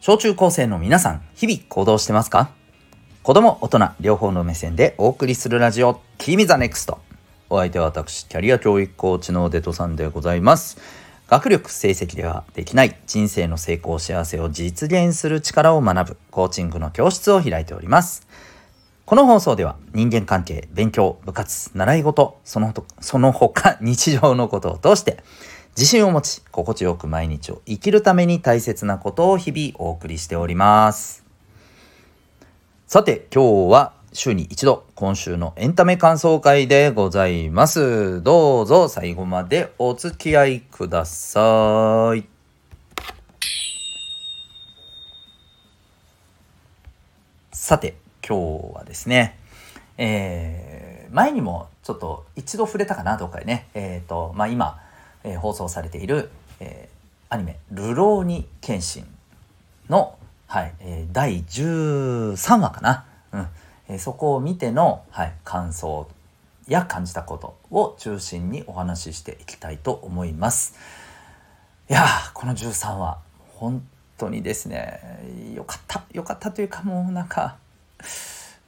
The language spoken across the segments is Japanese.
小中高生の皆さん、日々行動してますか？子供、大人、両方の目線でお送りするラジオ、君 the NEXT。お相手は私、キャリア教育コーチのデトさんでございます。学力、成績ではできない人生の成功、幸せを実現する力を学ぶコーチングの教室を開いております。この放送では人間関係、勉強、部活、習い事、そのその他日常のことを通して自信を持ち、心地よく毎日を生きるために大切なことを日々お送りしております。さて、今日は週に一度、今週のエンタメ感想会でございます。どうぞ最後までお付き合いください。さて、今日はですね、えー、前にもちょっと一度触れたかな、どっかでね。えっ、ー、と、まあ今、えー、放送されている、えー、アニメ「流浪に剣心の」はいえー、第13話かな、うん。えー、そこを見ての、はい、感想や感じたことを中心にお話ししていきたいと思います。いやこの13話本当にですねよかった。よかったというかもうなんか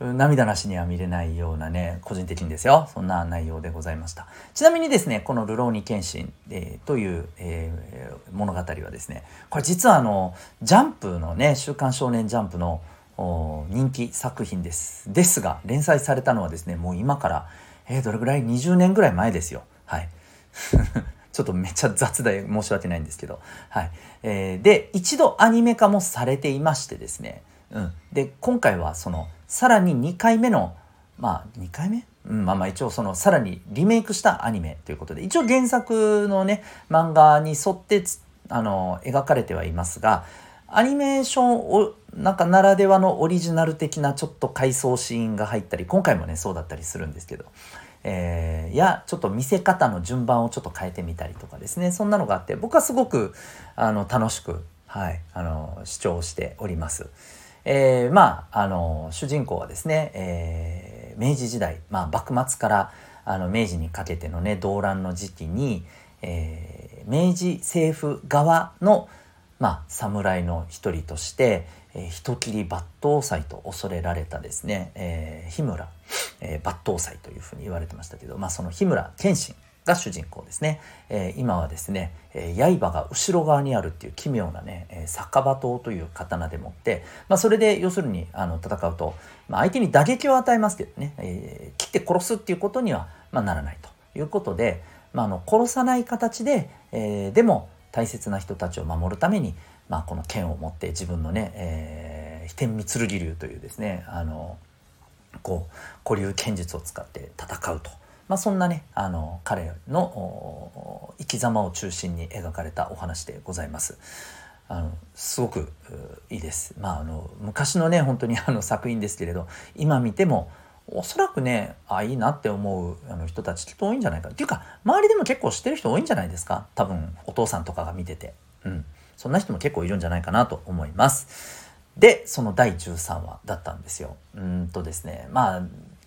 涙なしには見れないようなね、個人的にですよ。そんな内容でございました。ちなみにですね、このルローニケンシン、えー、という、えー、物語はですね、これ実はあの、ジャンプのね、週刊少年ジャンプの人気作品です。ですが、連載されたのはですね、もう今から、えー、どれぐらい ?20 年ぐらい前ですよ。はい。ちょっとめっちゃ雑で申し訳ないんですけど。はい。えー、で、一度アニメ化もされていましてですね、うん。で、今回はその、さらに2回目のまあ2回目？うん、まあまあ一応そのさらにリメイクしたアニメということで一応原作のね漫画に沿ってあの描かれてはいますがアニメーションをなんかならではのオリジナル的なちょっと回想シーンが入ったり今回もねそうだったりするんですけど、えー、やちょっと見せ方の順番をちょっと変えてみたりとかですねそんなのがあって僕はすごくあの楽しく、はい、あの視聴しております。えー、まああの主人公はですね、えー、明治時代、まあ、幕末からあの明治にかけてのね動乱の時期に、えー、明治政府側の、まあ、侍の一人として、えー、人斬り抜刀斎と恐れられたですね、えー、日村、えー、抜刀斎というふうに言われてましたけど、まあ、その日村謙信が主人公ですね、えー、今はですね、えー、刃が後ろ側にあるっていう奇妙なね、えー、酒場刀という刀でもって、まあ、それで要するにあの戦うと、まあ、相手に打撃を与えますけどね、えー、切って殺すっていうことには、まあ、ならないということで、まあ、あの殺さない形で、えー、でも大切な人たちを守るために、まあ、この剣を持って自分のね、えー、飛天三剣流というですねあのこう古流剣術を使って戦うと。まあ、そんなねあの彼の生き様を中心に描かれたお話でございます。あのすごくいいです。まあ、あの昔のね本当にあの作品ですけれど今見てもおそらくねあいいなって思うあの人たちきっと多いんじゃないかっていうか周りでも結構知ってる人多いんじゃないですか？多分お父さんとかが見てて、うん、そんな人も結構いるんじゃないかなと思います。でその第13話だったんですよ。うんとですねまあ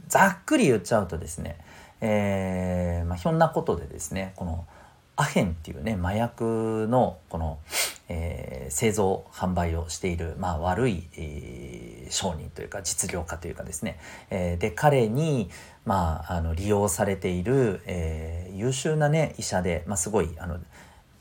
ざっくり言っちゃうとですねえーまあ、ひょんなことでですねこのアヘンっていうね麻薬のこの、えー、製造販売をしている、まあ、悪い、えー、商人というか実業家というかですね、えー、で彼に、まあ、あの利用されている、えー、優秀なね医者で、まあ、すごいあの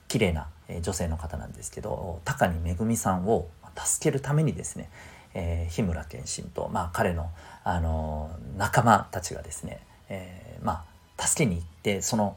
綺麗な女性の方なんですけど高荷恵さんを助けるためにですね、えー、日村謙信と、まあ、彼の、あの仲間たちがですねえー、まあ助けに行ってその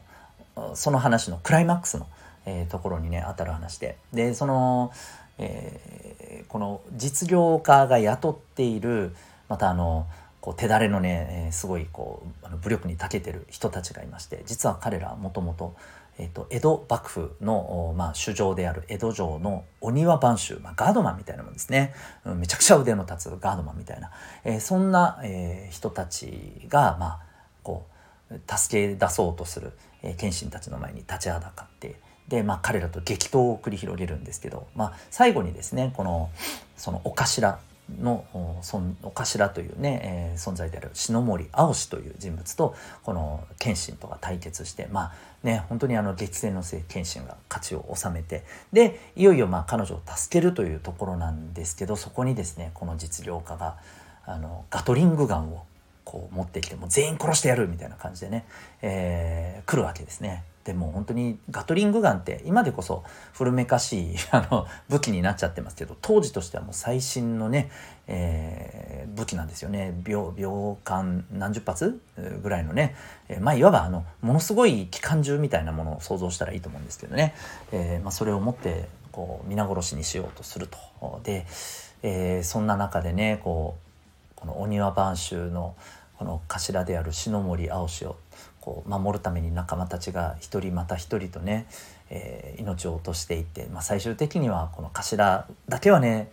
その話のクライマックスの、えー、ところにね当たる話で。でその、えー、この実業家が雇っているまたあのこう手だれのね、えー、すごいこうあの武力に長けてる人たちがいまして実は彼らもともとえーと、江戸幕府の、まあ、主城である江戸城のお庭番衆、まあ、ガードマンみたいなもんですね、うん、めちゃくちゃ腕の立つガードマンみたいな、えー、そんな、えー、人たちが、まあ、こう助け出そうとする、えー、謙信たちの前に立ちはだかってで、まあ、彼らと激闘を繰り広げるんですけど、まあ、最後にですねこのそのお頭のお頭というね、えー、存在である篠森青志という人物とこの謙信とが対決してまあね本当にあの激戦の末謙信が勝ちを収めてでいよいよまあ彼女を助けるというところなんですけどそこにですねこの実業家があのガトリングガンをこう持ってきても全員殺してやるみたいな感じでね、えー、来るわけですね。でも本当にガトリングガンって今でこそ古めかしい あの武器になっちゃってますけど当時としてはもう最新のね、えー、武器なんですよね。秒秒間何十発？ぐらいのね、えー、まあいわばあのものすごい機関銃みたいなものを想像したらいいと思うんですけどね、えーまあ、それを持ってこう皆殺しにしようとすると。で、えー、そんな中でねこうこのお庭番衆のこの頭である篠森青志をこう守るために仲間たちが一人また一人とね、えー、命を落としていって、まあ、最終的にはこの頭だけはね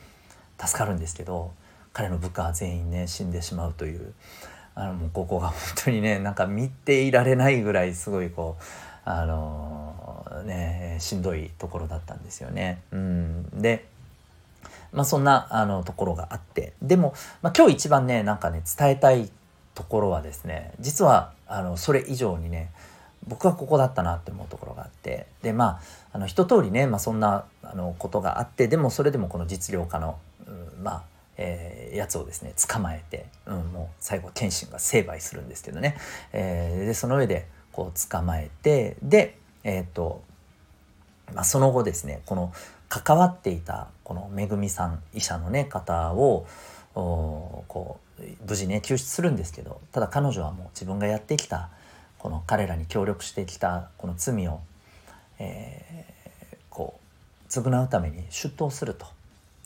助かるんですけど彼の部下は全員ね死んでしまうというあのもうここが本当にねなんか見ていられないぐらいすごいこうあのー、ねしんどいところだったんですよね。うん、でまあそんなあのところがあってでも、まあ、今日一番ねなんかね伝えたいところはですね実はあのそれ以上にね僕はここだったなって思うところがあってでまああの一通りね、まあ、そんなあのことがあってでもそれでもこの実業家の、うん、まあえー、やつをですね捕まえて、うん、もう最後謙信が成敗するんですけどね、えー、でその上でこう捕まえてでえ、ー、と、まあ、その後ですねこの関わっていたこのめぐみさん医者のね方をこう無事ね救出するんですけどただ彼女はもう自分がやってきたこの彼らに協力してきたこの罪を、えー、こう償うために出頭すると。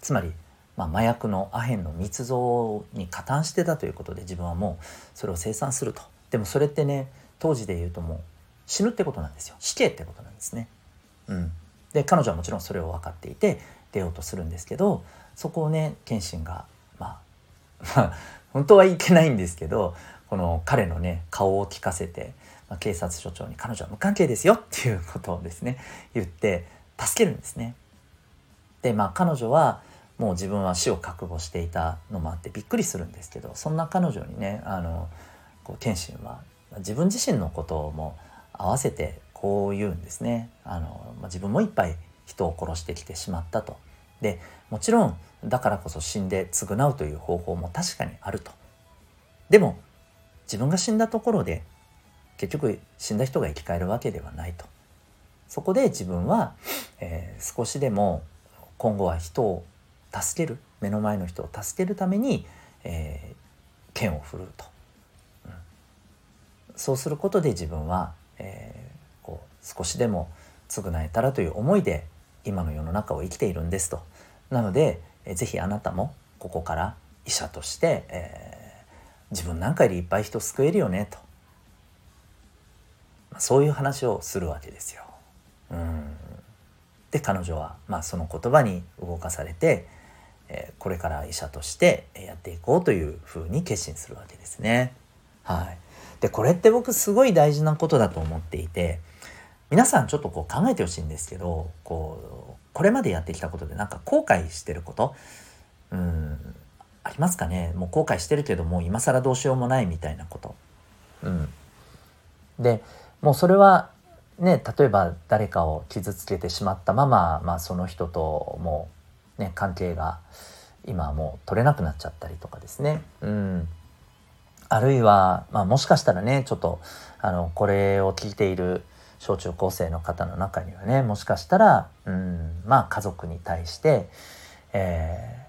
つまり、まあ、麻薬のアヘンの密造に加担してたということで自分はもうそれを生産すると。でもそれってね当時で言うともう死ぬってことなんですよ。死刑ってことなんですね。うん、で彼女はもちろんそれを分かっていて出ようとするんですけどそこをね謙信がまあ本当はいけないんですけどこの彼のね顔を聞かせて、まあ、警察署長に彼女は無関係ですよっていうことをですね言って助けるんですね。でまあ彼女はもう自分は死を覚悟していたのもあってびっくりするんですけどそんな彼女にねあのこう謙信は自分自身のことも合わせてこう言うんですね。あのまあ、自分もいっぱい人を殺してきてしまったと。でもちろんだからこそ死んで償うという方法も確かにあると。でも自分が死んだところで結局死んだ人が生き返るわけではないと。そこで自分は、えー、少しでも今後は人を助ける目の前の人を助けるために、えー、剣を振るうと、うん、そうすることで自分は、えー、こう少しでも償えたらという思いで今の世の中を生きているんですと。なのでえぜひあなたもここから医者として、えー、自分なんかよりいっぱい人救えるよねと、まあ、そういう話をするわけですよ。うんで彼女は、まあ、その言葉に動かされて、えー、これから医者としてやっていこうというふうに決心するわけですね。はい、でこれって僕すごい大事なことだと思っていて皆さんちょっとこう考えてほしいんですけどこうこれまでやってきたことでなんか後悔してること？うん。ありますかね？もう後悔してるけどもう今更どうしようもないみたいなこと。うん、でもうそれはね例えば誰かを傷つけてしまったまま、まあ、その人ともう、ね、関係が今もう取れなくなっちゃったりとかですね。うん。あるいは、まあ、もしかしたらねちょっとあのこれを聞いている小中高生の方の中にはねもしかしたら、うん、まあ家族に対して、え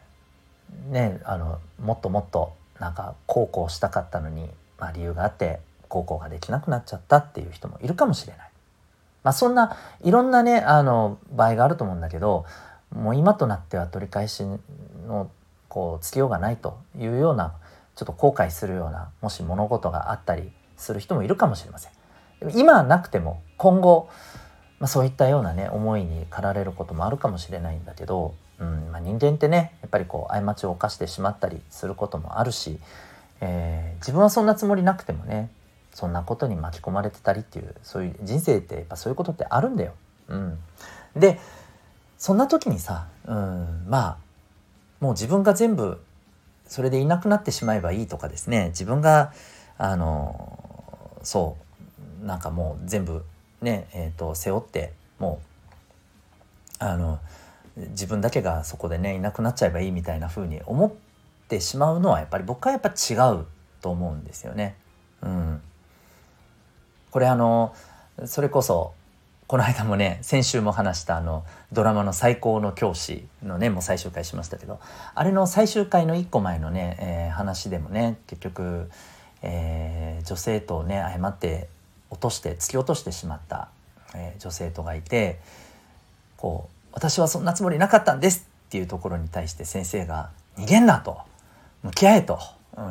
ー、ねあのもっともっとなんか孝行したかったのに、まあ、理由があって孝行ができなくなっちゃったっていう人もいるかもしれない。まあ、そんないろんなねあの場合があると思うんだけどもう今となっては取り返しのこうつけようがないというようなちょっと後悔するようなもし物事があったりする人もいるかもしれません。今なくても今後、まあ、そういったようなね思いに駆られることもあるかもしれないんだけど、うんまあ、人間ってねやっぱりこう過ちを犯してしまったりすることもあるし、えー、自分はそんなつもりなくてもねそんなことに巻き込まれてたりっていうそういう人生ってやっぱそういうことってあるんだよ。うん、でそんな時にさ、うん、まあもう自分が全部それでいなくなってしまえばいいとかですね自分があのそうなんかもう全部ねえーと、背負ってもうあの自分だけがそこでねいなくなっちゃえばいいみたいな風に思ってしまうのはやっぱり僕はやっぱ違うと思うんですよね。うん、これあのそれこそこの間もね先週も話したあのドラマの「最高の教師」のねもう最終回しましたけどあれの最終回の1個前のね、えー、話でもね結局、えー、女性とね誤って落として突き落としてしまった、えー、女性とがいてこう「私はそんなつもりなかったんです」っていうところに対して先生が「逃げんな」と「向き合え」と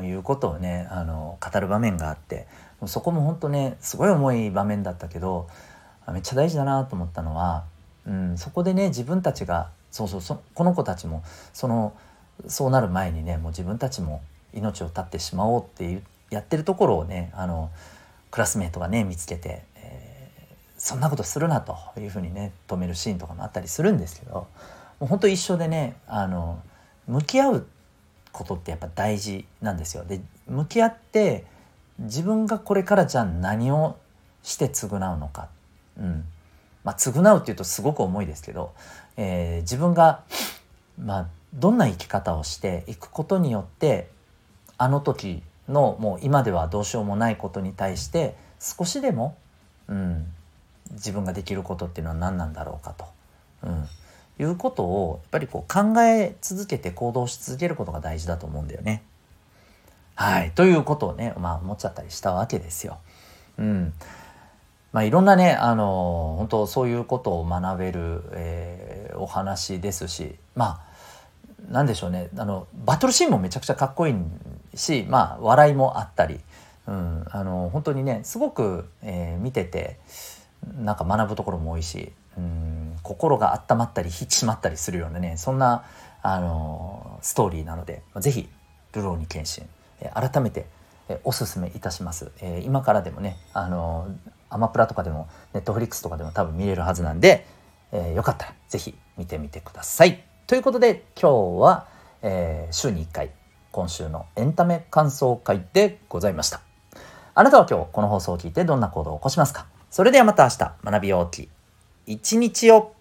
いうことをねあの語る場面があってそこも本当ねすごい重い場面だったけどめっちゃ大事だなと思ったのは、うん、そこでね自分たちがそうそうそこの子たちもそのそうなる前にねもう自分たちも命を絶ってしまおうっていうやってるところをねあのクラスメートがね見つけて、えー、そんなことするなというふうにね止めるシーンとかもあったりするんですけどもう本当一緒でねあの向き合うことってやっぱ大事なんですよ。で向き合って自分がこれからじゃあ何をして償うのかうんまあ、償うっていうとすごく重いですけど、えー、自分が、まあ、どんな生き方をしていくことによってあの時のもう今ではどうしようもないことに対して少しでも、うん、自分ができることっていうのは何なんだろうかと、うん、いうことをやっぱりこう考え続けて行動し続けることが大事だと思うんだよね。はい、ということをね、まあ、思っちゃったりしたわけですよ。うん、まあ、いろんなねあの本当そういうことを学べる、えー、お話ですしまあなんでしょうね。あのバトルシーンもめちゃくちゃかっこいいんしまあ笑いもあったり、うん、あの本当にねすごく、えー、見ててなんか学ぶところも多いし、うん、心が温まったり引き締まったりするようなねそんなあのストーリーなので是非「ルローニケンシン」え、改めておすすめいたします。えー、今からでもねあのアマプラとかでもネットフリックスとかでも多分見れるはずなんで、えー、よかったら是非見てみてください。ということで今日は、えー、週に1回今週のエンタメ感想会でございました。あなたは今日この放送を聞いてどんな行動を起こしますか？それではまた明日学びようき一日を